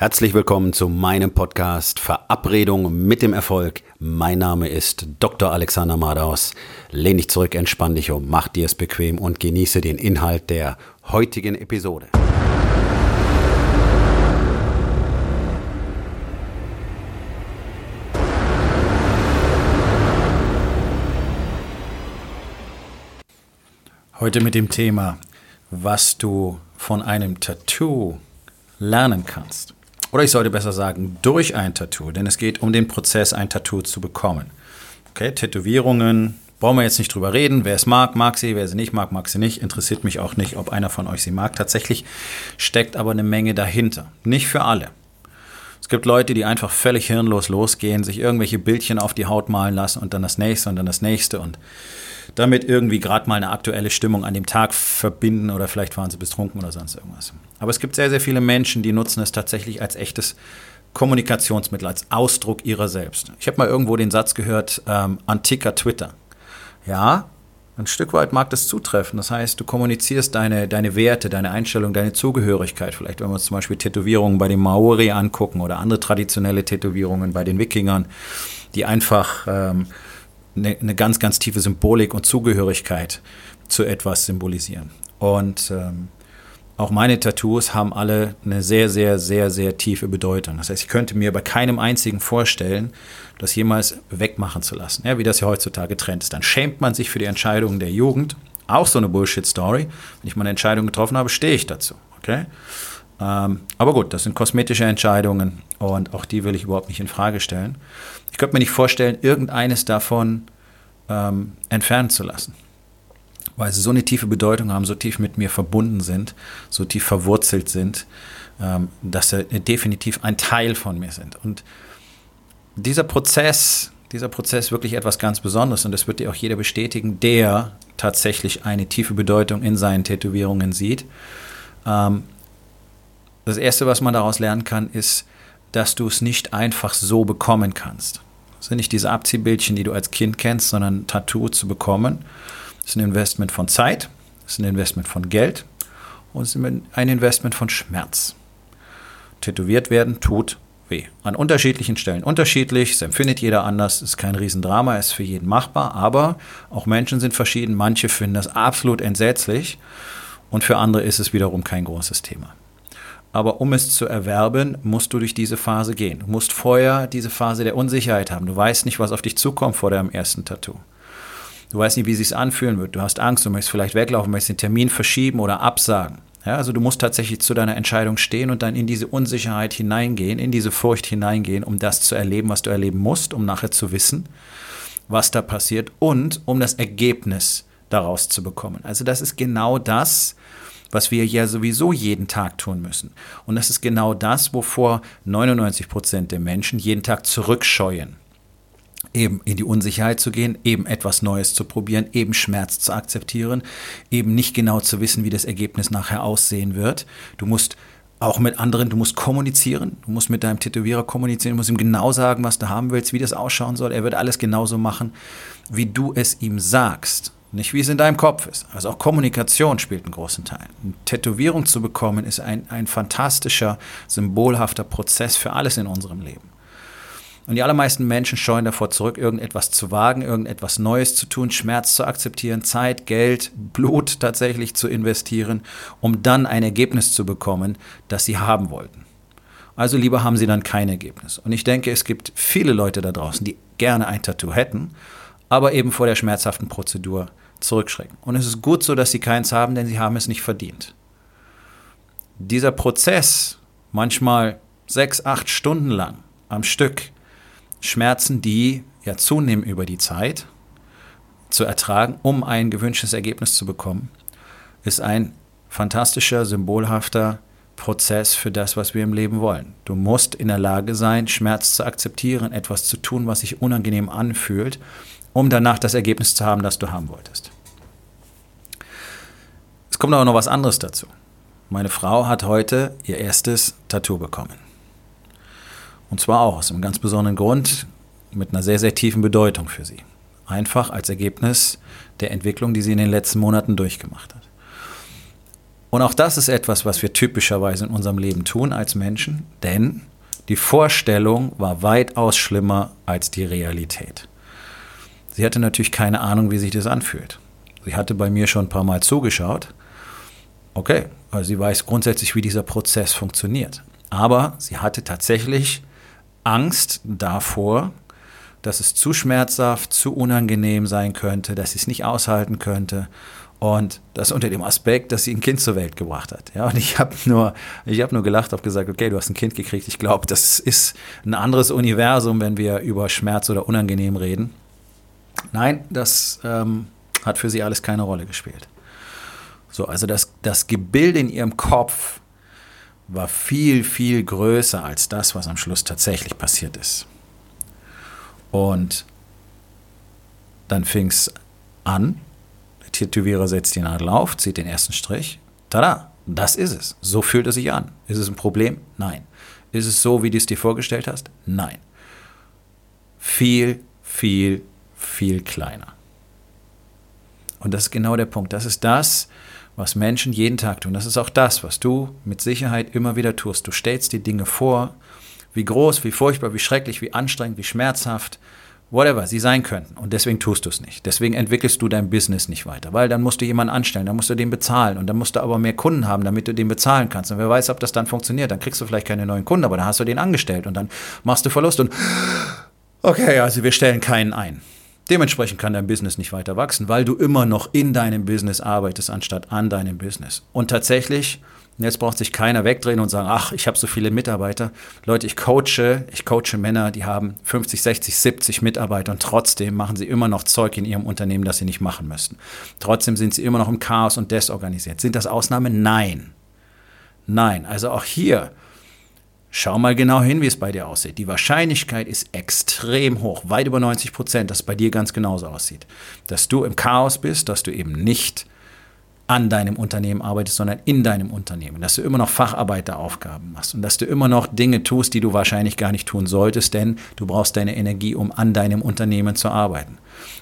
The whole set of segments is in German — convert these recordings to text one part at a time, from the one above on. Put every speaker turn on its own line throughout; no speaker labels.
Herzlich willkommen zu meinem Podcast Verabredung mit dem Erfolg. Mein Name ist Dr. Alexander Madaus. Lehn dich zurück, entspann dich um, mach dir es bequem und genieße den Inhalt der heutigen Episode.
Heute mit dem Thema, was du von einem Tattoo lernen kannst. Oder ich sollte besser sagen, durch ein Tattoo, denn es geht um den Prozess, ein Tattoo zu bekommen. Okay, Tätowierungen, brauchen wir jetzt nicht drüber reden. Wer es mag, mag sie. Wer sie nicht mag, mag sie nicht. Interessiert mich auch nicht, ob einer von euch sie mag. Tatsächlich steckt aber eine Menge dahinter. Nicht für alle. Es gibt Leute, die einfach völlig hirnlos losgehen, sich irgendwelche Bildchen auf die Haut malen lassen und dann das nächste und dann das nächste und damit irgendwie gerade mal eine aktuelle Stimmung an dem Tag verbinden oder vielleicht waren sie betrunken oder sonst irgendwas. Aber es gibt sehr, sehr viele Menschen, die nutzen es tatsächlich als echtes Kommunikationsmittel, als Ausdruck ihrer selbst. Ich habe mal irgendwo den Satz gehört, ähm, antiker Twitter. Ja, ein Stück weit mag das zutreffen. Das heißt, du kommunizierst deine, deine Werte, deine Einstellung, deine Zugehörigkeit. Vielleicht, wenn wir uns zum Beispiel Tätowierungen bei den Maori angucken oder andere traditionelle Tätowierungen bei den Wikingern, die einfach ähm, eine, eine ganz, ganz tiefe Symbolik und Zugehörigkeit zu etwas symbolisieren. Und ähm, auch meine Tattoos haben alle eine sehr, sehr, sehr, sehr tiefe Bedeutung. Das heißt, ich könnte mir bei keinem einzigen vorstellen, das jemals wegmachen zu lassen, ja, wie das ja heutzutage Trend ist. Dann schämt man sich für die Entscheidungen der Jugend. Auch so eine Bullshit-Story. Wenn ich meine Entscheidung getroffen habe, stehe ich dazu. Okay? Ähm, aber gut, das sind kosmetische Entscheidungen und auch die will ich überhaupt nicht in Frage stellen. Ich könnte mir nicht vorstellen, irgendeines davon ähm, entfernen zu lassen. Weil sie so eine tiefe Bedeutung haben, so tief mit mir verbunden sind, so tief verwurzelt sind, ähm, dass sie definitiv ein Teil von mir sind. Und dieser Prozess, dieser Prozess ist wirklich etwas ganz Besonderes und das wird dir auch jeder bestätigen, der tatsächlich eine tiefe Bedeutung in seinen Tätowierungen sieht. Ähm, das Erste, was man daraus lernen kann, ist, dass du es nicht einfach so bekommen kannst. Das sind nicht diese Abziehbildchen, die du als Kind kennst, sondern ein Tattoo zu bekommen. Das ist ein Investment von Zeit, das ist ein Investment von Geld und es ist ein Investment von Schmerz. Tätowiert werden tut weh. An unterschiedlichen Stellen unterschiedlich, es empfindet jeder anders, ist kein Riesendrama, ist für jeden machbar, aber auch Menschen sind verschieden. Manche finden das absolut entsetzlich und für andere ist es wiederum kein großes Thema. Aber um es zu erwerben, musst du durch diese Phase gehen. Du musst vorher diese Phase der Unsicherheit haben. Du weißt nicht, was auf dich zukommt vor deinem ersten Tattoo. Du weißt nicht, wie es sich anfühlen wird. Du hast Angst, du möchtest vielleicht weglaufen, möchtest den Termin verschieben oder absagen. Ja, also du musst tatsächlich zu deiner Entscheidung stehen und dann in diese Unsicherheit hineingehen, in diese Furcht hineingehen, um das zu erleben, was du erleben musst, um nachher zu wissen, was da passiert und um das Ergebnis daraus zu bekommen. Also das ist genau das, was wir ja sowieso jeden Tag tun müssen. Und das ist genau das, wovor 99 Prozent der Menschen jeden Tag zurückscheuen. Eben in die Unsicherheit zu gehen, eben etwas Neues zu probieren, eben Schmerz zu akzeptieren, eben nicht genau zu wissen, wie das Ergebnis nachher aussehen wird. Du musst auch mit anderen, du musst kommunizieren, du musst mit deinem Tätowierer kommunizieren, du musst ihm genau sagen, was du haben willst, wie das ausschauen soll. Er wird alles genauso machen, wie du es ihm sagst. Nicht wie es in deinem Kopf ist. Also auch Kommunikation spielt einen großen Teil. Eine Tätowierung zu bekommen ist ein, ein fantastischer, symbolhafter Prozess für alles in unserem Leben. Und die allermeisten Menschen scheuen davor zurück, irgendetwas zu wagen, irgendetwas Neues zu tun, Schmerz zu akzeptieren, Zeit, Geld, Blut tatsächlich zu investieren, um dann ein Ergebnis zu bekommen, das sie haben wollten. Also lieber haben sie dann kein Ergebnis. Und ich denke, es gibt viele Leute da draußen, die gerne ein Tattoo hätten aber eben vor der schmerzhaften Prozedur zurückschrecken. Und es ist gut so, dass sie keins haben, denn sie haben es nicht verdient. Dieser Prozess, manchmal sechs, acht Stunden lang am Stück, Schmerzen, die ja zunehmen über die Zeit, zu ertragen, um ein gewünschtes Ergebnis zu bekommen, ist ein fantastischer, symbolhafter Prozess für das, was wir im Leben wollen. Du musst in der Lage sein, Schmerz zu akzeptieren, etwas zu tun, was sich unangenehm anfühlt um danach das Ergebnis zu haben, das du haben wolltest. Es kommt aber noch was anderes dazu. Meine Frau hat heute ihr erstes Tattoo bekommen. Und zwar auch aus einem ganz besonderen Grund, mit einer sehr, sehr tiefen Bedeutung für sie. Einfach als Ergebnis der Entwicklung, die sie in den letzten Monaten durchgemacht hat. Und auch das ist etwas, was wir typischerweise in unserem Leben tun als Menschen, denn die Vorstellung war weitaus schlimmer als die Realität. Sie hatte natürlich keine Ahnung, wie sich das anfühlt. Sie hatte bei mir schon ein paar Mal zugeschaut. Okay, also sie weiß grundsätzlich, wie dieser Prozess funktioniert. Aber sie hatte tatsächlich Angst davor, dass es zu schmerzhaft, zu unangenehm sein könnte, dass sie es nicht aushalten könnte. Und das unter dem Aspekt, dass sie ein Kind zur Welt gebracht hat. Ja, und ich habe nur, ich nur gelacht, habe gesagt, okay, du hast ein Kind gekriegt. Ich glaube, das ist ein anderes Universum, wenn wir über Schmerz oder unangenehm reden. Nein, das ähm, hat für sie alles keine Rolle gespielt. So, also das, das Gebilde in ihrem Kopf war viel, viel größer als das, was am Schluss tatsächlich passiert ist. Und dann fing es an, der Tätowierer setzt die Nadel auf, zieht den ersten Strich. Tada, das ist es. So fühlt es sich an. Ist es ein Problem? Nein. Ist es so, wie du es dir vorgestellt hast? Nein. Viel, viel, viel kleiner. Und das ist genau der Punkt. Das ist das, was Menschen jeden Tag tun. Das ist auch das, was du mit Sicherheit immer wieder tust. Du stellst die Dinge vor, wie groß, wie furchtbar, wie schrecklich, wie anstrengend, wie schmerzhaft, whatever sie sein könnten. Und deswegen tust du es nicht. Deswegen entwickelst du dein Business nicht weiter, weil dann musst du jemanden anstellen, dann musst du den bezahlen und dann musst du aber mehr Kunden haben, damit du den bezahlen kannst. Und wer weiß, ob das dann funktioniert. Dann kriegst du vielleicht keine neuen Kunden, aber dann hast du den angestellt und dann machst du Verlust und okay, also wir stellen keinen ein. Dementsprechend kann dein Business nicht weiter wachsen, weil du immer noch in deinem Business arbeitest, anstatt an deinem Business. Und tatsächlich, jetzt braucht sich keiner wegdrehen und sagen, ach, ich habe so viele Mitarbeiter. Leute, ich coache, ich coache Männer, die haben 50, 60, 70 Mitarbeiter und trotzdem machen sie immer noch Zeug in ihrem Unternehmen, das sie nicht machen müssten. Trotzdem sind sie immer noch im Chaos und desorganisiert. Sind das Ausnahmen? Nein. Nein. Also auch hier Schau mal genau hin, wie es bei dir aussieht. Die Wahrscheinlichkeit ist extrem hoch, weit über 90 Prozent, dass es bei dir ganz genauso aussieht. Dass du im Chaos bist, dass du eben nicht an deinem Unternehmen arbeitest, sondern in deinem Unternehmen. Dass du immer noch Facharbeiteraufgaben machst und dass du immer noch Dinge tust, die du wahrscheinlich gar nicht tun solltest, denn du brauchst deine Energie, um an deinem Unternehmen zu arbeiten.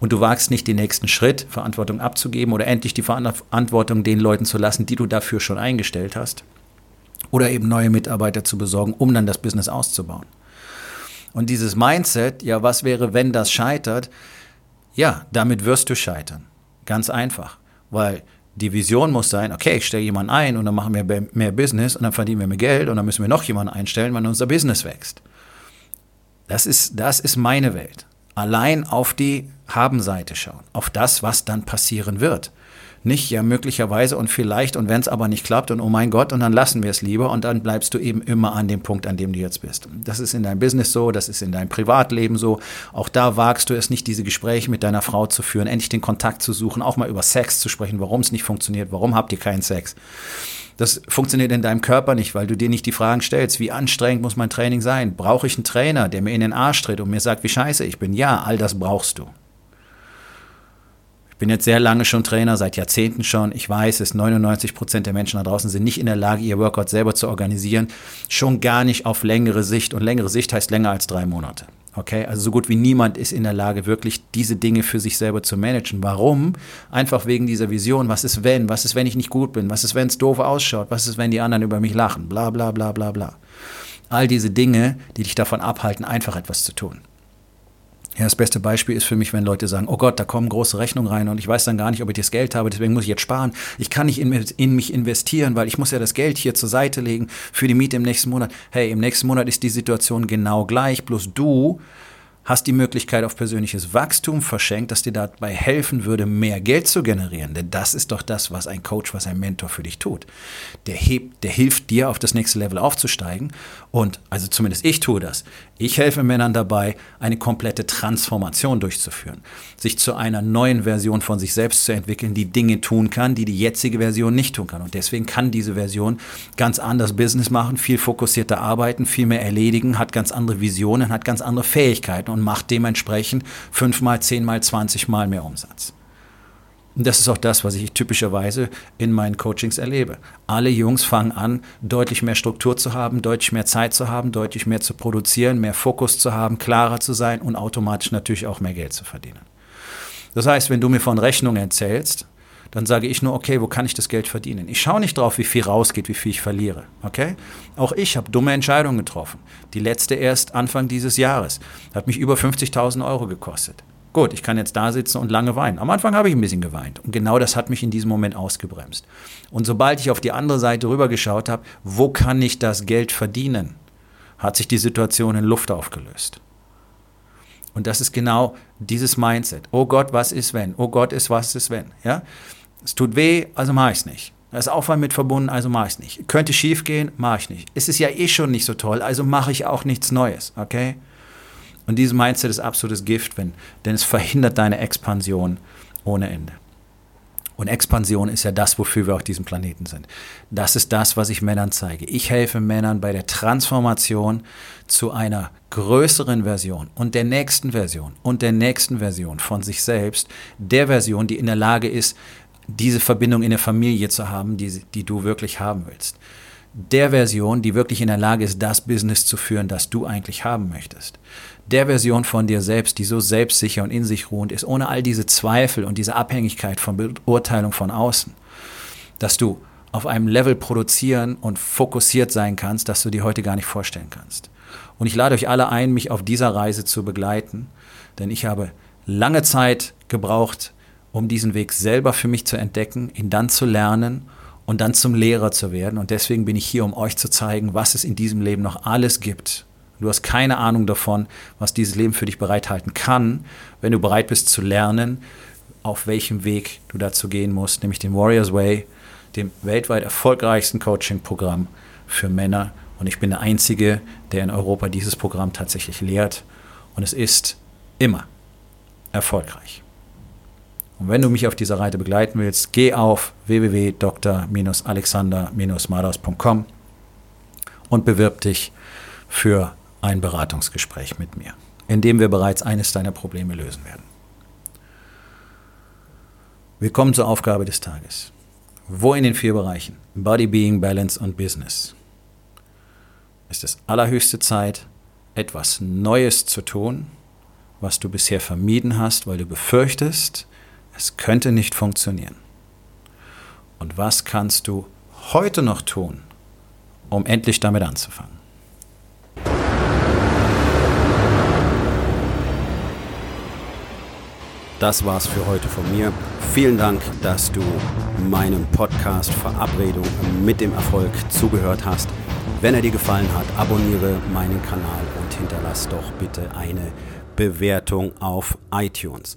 Und du wagst nicht den nächsten Schritt, Verantwortung abzugeben oder endlich die Verantwortung den Leuten zu lassen, die du dafür schon eingestellt hast oder eben neue Mitarbeiter zu besorgen, um dann das Business auszubauen. Und dieses Mindset, ja, was wäre, wenn das scheitert? Ja, damit wirst du scheitern. Ganz einfach. Weil die Vision muss sein, okay, ich stelle jemanden ein und dann machen wir mehr Business und dann verdienen wir mehr Geld und dann müssen wir noch jemanden einstellen, wenn unser Business wächst. Das ist, das ist meine Welt. Allein auf die Haben-Seite schauen, auf das, was dann passieren wird nicht, ja möglicherweise und vielleicht und wenn es aber nicht klappt und oh mein Gott und dann lassen wir es lieber und dann bleibst du eben immer an dem Punkt, an dem du jetzt bist. Das ist in deinem Business so, das ist in deinem Privatleben so. Auch da wagst du es nicht, diese Gespräche mit deiner Frau zu führen, endlich den Kontakt zu suchen, auch mal über Sex zu sprechen, warum es nicht funktioniert, warum habt ihr keinen Sex. Das funktioniert in deinem Körper nicht, weil du dir nicht die Fragen stellst, wie anstrengend muss mein Training sein? Brauche ich einen Trainer, der mir in den Arsch tritt und mir sagt, wie scheiße ich bin? Ja, all das brauchst du bin jetzt sehr lange schon Trainer, seit Jahrzehnten schon. Ich weiß es, 99 Prozent der Menschen da draußen sind nicht in der Lage, ihr Workout selber zu organisieren. Schon gar nicht auf längere Sicht. Und längere Sicht heißt länger als drei Monate. Okay, also so gut wie niemand ist in der Lage, wirklich diese Dinge für sich selber zu managen. Warum? Einfach wegen dieser Vision. Was ist wenn? Was ist, wenn ich nicht gut bin? Was ist, wenn es doof ausschaut? Was ist, wenn die anderen über mich lachen? Bla bla bla bla bla. All diese Dinge, die dich davon abhalten, einfach etwas zu tun. Ja, das beste Beispiel ist für mich, wenn Leute sagen, oh Gott, da kommen große Rechnungen rein und ich weiß dann gar nicht, ob ich das Geld habe, deswegen muss ich jetzt sparen. Ich kann nicht in, in, mich investieren, weil ich muss ja das Geld hier zur Seite legen für die Miete im nächsten Monat. Hey, im nächsten Monat ist die Situation genau gleich, bloß du hast die Möglichkeit auf persönliches Wachstum verschenkt, das dir dabei helfen würde, mehr Geld zu generieren. Denn das ist doch das, was ein Coach, was ein Mentor für dich tut. Der, hebt, der hilft dir, auf das nächste Level aufzusteigen. Und, also zumindest ich tue das. Ich helfe Männern dabei, eine komplette Transformation durchzuführen. Sich zu einer neuen Version von sich selbst zu entwickeln, die Dinge tun kann, die die jetzige Version nicht tun kann. Und deswegen kann diese Version ganz anders Business machen, viel fokussierter arbeiten, viel mehr erledigen, hat ganz andere Visionen, hat ganz andere Fähigkeiten und macht dementsprechend fünfmal, zehnmal, zwanzigmal mehr Umsatz. Und das ist auch das, was ich typischerweise in meinen Coachings erlebe. Alle Jungs fangen an, deutlich mehr Struktur zu haben, deutlich mehr Zeit zu haben, deutlich mehr zu produzieren, mehr Fokus zu haben, klarer zu sein und automatisch natürlich auch mehr Geld zu verdienen. Das heißt, wenn du mir von Rechnungen erzählst, dann sage ich nur, okay, wo kann ich das Geld verdienen? Ich schaue nicht drauf, wie viel rausgeht, wie viel ich verliere. Okay? Auch ich habe dumme Entscheidungen getroffen. Die letzte erst Anfang dieses Jahres. Hat mich über 50.000 Euro gekostet. Gut, ich kann jetzt da sitzen und lange weinen. Am Anfang habe ich ein bisschen geweint. Und genau das hat mich in diesem Moment ausgebremst. Und sobald ich auf die andere Seite rübergeschaut habe, wo kann ich das Geld verdienen, hat sich die Situation in Luft aufgelöst. Und das ist genau dieses Mindset. Oh Gott, was ist wenn? Oh Gott ist, was ist wenn? Ja? Es tut weh, also mache ich es nicht. Da ist Aufwand mit verbunden, also mache ich es nicht. Könnte schief gehen, mache ich nicht. Es ist ja eh schon nicht so toll, also mache ich auch nichts Neues, okay? Und dieses Mindset ist absolutes Gift, wenn, denn es verhindert deine Expansion ohne Ende. Und Expansion ist ja das, wofür wir auf diesem Planeten sind. Das ist das, was ich Männern zeige. Ich helfe Männern bei der Transformation zu einer größeren Version und der nächsten Version und der nächsten Version von sich selbst, der Version, die in der Lage ist, diese Verbindung in der Familie zu haben, die, die du wirklich haben willst. Der Version, die wirklich in der Lage ist, das Business zu führen, das du eigentlich haben möchtest der Version von dir selbst, die so selbstsicher und in sich ruhend ist, ohne all diese Zweifel und diese Abhängigkeit von Beurteilung von außen, dass du auf einem Level produzieren und fokussiert sein kannst, dass du dir heute gar nicht vorstellen kannst. Und ich lade euch alle ein, mich auf dieser Reise zu begleiten, denn ich habe lange Zeit gebraucht, um diesen Weg selber für mich zu entdecken, ihn dann zu lernen und dann zum Lehrer zu werden. Und deswegen bin ich hier, um euch zu zeigen, was es in diesem Leben noch alles gibt, Du hast keine Ahnung davon, was dieses Leben für dich bereithalten kann, wenn du bereit bist zu lernen, auf welchem Weg du dazu gehen musst, nämlich den Warriors Way, dem weltweit erfolgreichsten Coaching-Programm für Männer. Und ich bin der Einzige, der in Europa dieses Programm tatsächlich lehrt. Und es ist immer erfolgreich. Und wenn du mich auf dieser Reise begleiten willst, geh auf www.dr-alexander-madaus.com und bewirb dich für ein Beratungsgespräch mit mir, in dem wir bereits eines deiner Probleme lösen werden. Wir kommen zur Aufgabe des Tages. Wo in den vier Bereichen Body, Being, Balance und Business ist es allerhöchste Zeit, etwas Neues zu tun, was du bisher vermieden hast, weil du befürchtest, es könnte nicht funktionieren. Und was kannst du heute noch tun, um endlich damit anzufangen?
Das war's für heute von mir. Vielen Dank, dass du meinem Podcast Verabredung mit dem Erfolg zugehört hast. Wenn er dir gefallen hat, abonniere meinen Kanal und hinterlass doch bitte eine Bewertung auf iTunes.